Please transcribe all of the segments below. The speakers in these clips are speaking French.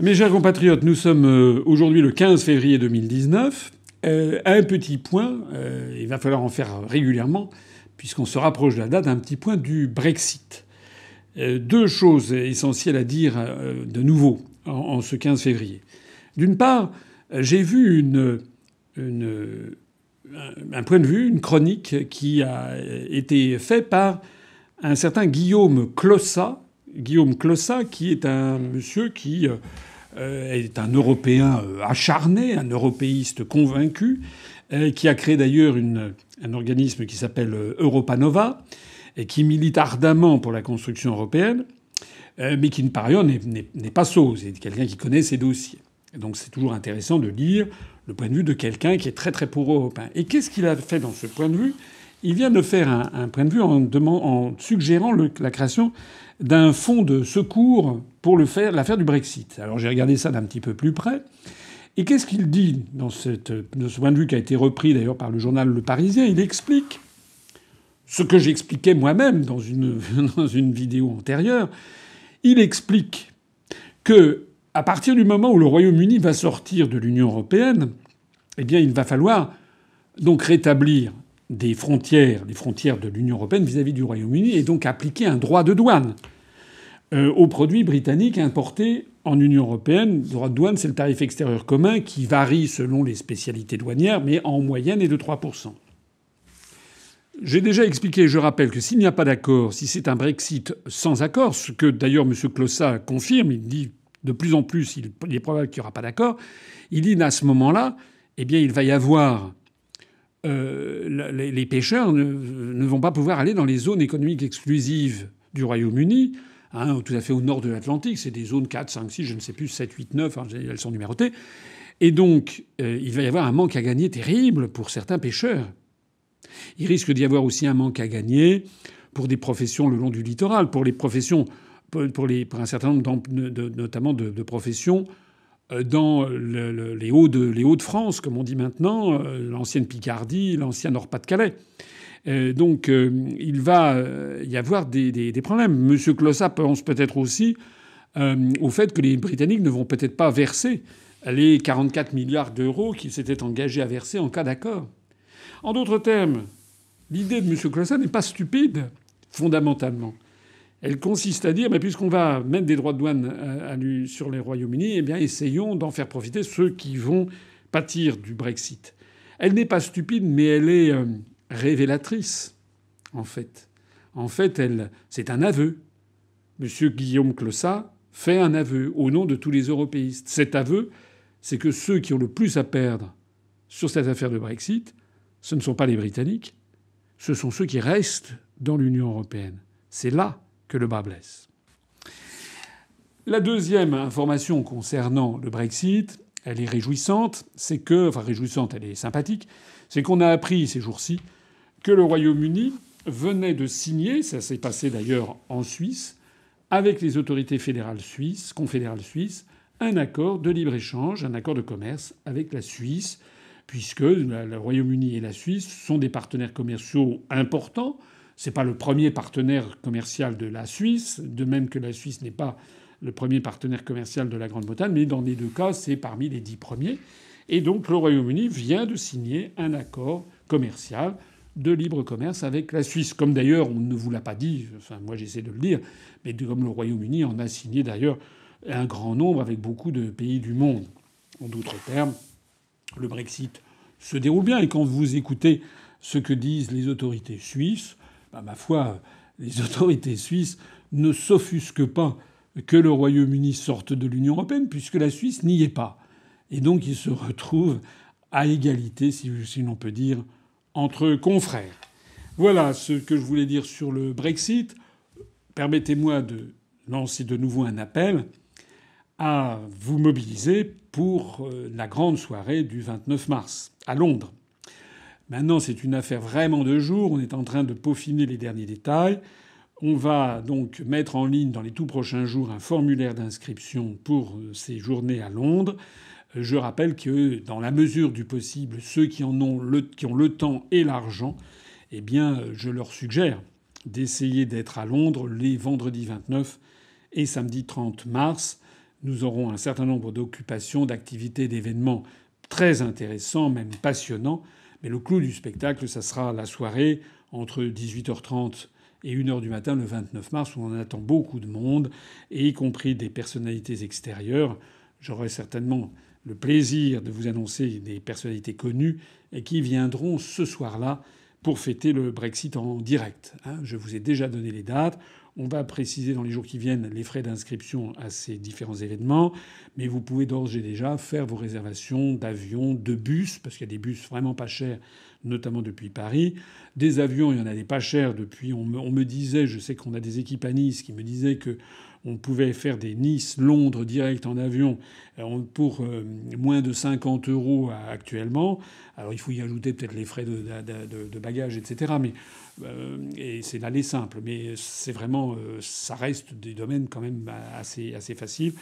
Mes chers compatriotes, nous sommes euh, aujourd'hui le 15 février 2019. Euh, un petit point, euh, il va falloir en faire régulièrement, puisqu'on se rapproche de la date, un petit point du Brexit. Deux choses essentielles à dire de nouveau en, ce 15 février. D'une part, j'ai vu un point de vue, une chronique qui a été faite par un certain Guillaume Clossa, Guillaume Clossa, qui est un monsieur qui euh, est un Européen euh, acharné, un européiste convaincu, euh, qui a créé d'ailleurs un organisme qui s'appelle Europa Nova et qui milite ardemment pour la construction européenne, mais qui par ailleurs n'est pas sot. C'est quelqu'un qui connaît ses dossiers. Et donc c'est toujours intéressant de lire le point de vue de quelqu'un qui est très très pro-européen. Et qu'est-ce qu'il a fait dans ce point de vue? Il vient de faire un, point de vue en, suggérant la création d'un fonds de secours pour l'affaire du Brexit. Alors j'ai regardé ça d'un petit peu plus près. Et qu'est-ce qu'il dit dans ce point de vue qui a été repris d'ailleurs par le journal Le Parisien? Il explique ce que j'expliquais moi-même dans une, dans une vidéo antérieure. Il explique que à partir du moment où le Royaume-Uni va sortir de l'Union européenne, eh bien, il va falloir donc rétablir des frontières, frontières de l'Union européenne vis-à-vis du Royaume-Uni, et donc appliquer un droit de douane euh, aux produits britanniques importés en Union européenne. Le droit de douane, c'est le tarif extérieur commun qui varie selon les spécialités douanières, mais en moyenne est de 3%. J'ai déjà expliqué, je rappelle que s'il n'y a pas d'accord, si c'est un Brexit sans accord, ce que d'ailleurs M. Clossa confirme, il dit de plus en plus, il est probable qu'il n'y aura pas d'accord, il dit à ce moment-là, eh bien, il va y avoir euh, les, pêcheurs ne, vont pas pouvoir aller dans les zones économiques exclusives du Royaume-Uni, hein, tout à fait au nord de l'Atlantique. C'est des zones 4, 5, 6, je ne sais plus, 7, 8, 9, hein, elles sont numérotées. Et donc, euh, il va y avoir un manque à gagner terrible pour certains pêcheurs. Il risque d'y avoir aussi un manque à gagner pour des professions le long du littoral, pour les professions, pour, un certain nombre notamment de, professions dans le, le, les Hauts-de-France, comme on dit maintenant, euh, l'ancienne Picardie, l'ancien Nord-Pas-de-Calais. Euh, donc il va y avoir des, des, problèmes. Monsieur Clossa pense peut-être aussi euh, au fait que les Britanniques ne vont peut-être pas verser les 44 milliards d'euros qu'ils s'étaient engagés à verser en cas d'accord. En d'autres termes, l'idée de M. Clossa n'est pas stupide, fondamentalement. Elle consiste à dire, mais puisqu'on va mettre des droits de douane à, sur les Royaumes-Unis, eh bien, essayons d'en faire profiter ceux qui vont pâtir du Brexit. Elle n'est pas stupide, mais elle est euh, révélatrice, en fait. En fait, elle, c'est un aveu. Monsieur Guillaume Clossat fait un aveu au nom de tous les européistes. Cet aveu, c'est que ceux qui ont le plus à perdre sur cette affaire de Brexit, ce ne sont pas les Britanniques, ce sont ceux qui restent dans l'Union européenne. C'est là que le bas blesse. La deuxième information concernant le Brexit, elle est réjouissante, c'est que, enfin réjouissante, elle est sympathique, c'est qu'on a appris ces jours-ci que le Royaume-Uni venait de signer, ça s'est passé d'ailleurs en Suisse, avec les autorités fédérales suisses, confédérales suisses, un accord de libre-échange, un accord de commerce avec la Suisse, puisque le Royaume-Uni et la Suisse sont des partenaires commerciaux importants c'est pas le premier partenaire commercial de la Suisse, de même que la Suisse n'est pas le premier partenaire commercial de la Grande-Bretagne, mais dans les deux cas, c'est parmi les dix premiers. Et donc le Royaume-Uni vient de signer un accord commercial de libre commerce avec la Suisse, comme d'ailleurs on ne vous l'a pas dit, enfin moi j'essaie de le dire, mais comme le Royaume-Uni en a signé d'ailleurs un grand nombre avec beaucoup de pays du monde. En d'autres termes, le Brexit se déroule bien et quand vous écoutez ce que disent les autorités suisses, bah, ma foi, les autorités suisses ne s'offusquent pas que le Royaume-Uni sorte de l'Union européenne, puisque la Suisse n'y est pas. Et donc ils se retrouvent à égalité, si, l'on peut dire, entre confrères. Voilà ce que je voulais dire sur le Brexit. Permettez-moi de lancer de nouveau un appel à vous mobiliser pour euh, la grande soirée du 29 mars à Londres. Maintenant, c'est une affaire vraiment de jour. On est en train de peaufiner les derniers détails. On va donc mettre en ligne dans les tout prochains jours un formulaire d'inscription pour euh, ces journées à Londres. Euh, je rappelle que, dans la mesure du possible, ceux qui en ont le, qui ont le temps et l'argent, eh bien, euh, je leur suggère d'essayer d'être à Londres les vendredis 29 et samedi 30 mars. nous aurons un certain nombre d'occupations, d'activités, d'événements très intéressants, même passionnants. Mais le clou du spectacle, ça sera la soirée entre 18h30 et 1h du matin le 29 mars, où on attend beaucoup de monde, y compris des personnalités extérieures. J'aurai certainement le plaisir de vous annoncer des personnalités connues et qui viendront ce soir-là pour fêter le Brexit en direct. Hein. Je vous ai déjà donné les dates. On va préciser dans les jours qui viennent les frais d'inscription à ces différents événements, mais vous pouvez d'ores et déjà faire vos réservations d'avions, de bus, parce qu'il y a des bus vraiment pas chers, notamment depuis Paris. Des avions, il y en a des pas chers depuis. On me, disait, je sais qu'on a des équipes à Nice qui me disaient que on pouvait faire des Nice-Londres direct en avion euh, pour euh, moins de 50 euros actuellement. Alors il faut y ajouter peut-être les frais de, de, bagages, etc. Mais euh, et c'est l'aller simple. Mais c'est vraiment, ça reste des domaines quand même assez assez faciles.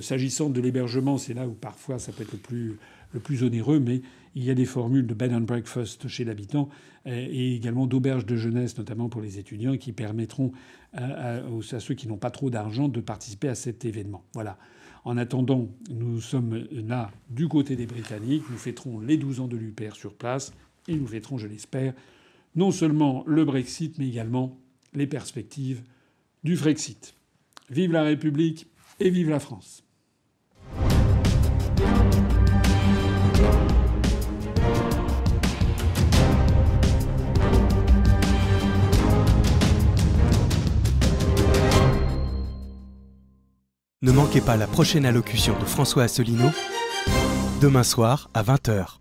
S'agissant de l'hébergement, c'est là où parfois ça peut être le plus le plus onéreux, mais il y a des formules de bed and breakfast chez l'habitant et également d'auberges de jeunesse, notamment pour les étudiants, qui permettront à, ceux qui n'ont pas trop d'argent de participer à cet événement. Voilà. En attendant, nous sommes là du côté des Britanniques. Nous fêterons les 12 ans de l'UPR sur place et nous fêterons, je l'espère, non seulement le Brexit, mais également les perspectives du Frexit. Vive la République et vive la France. Ne manquez pas la prochaine allocution de François Asselineau, demain soir à 20h.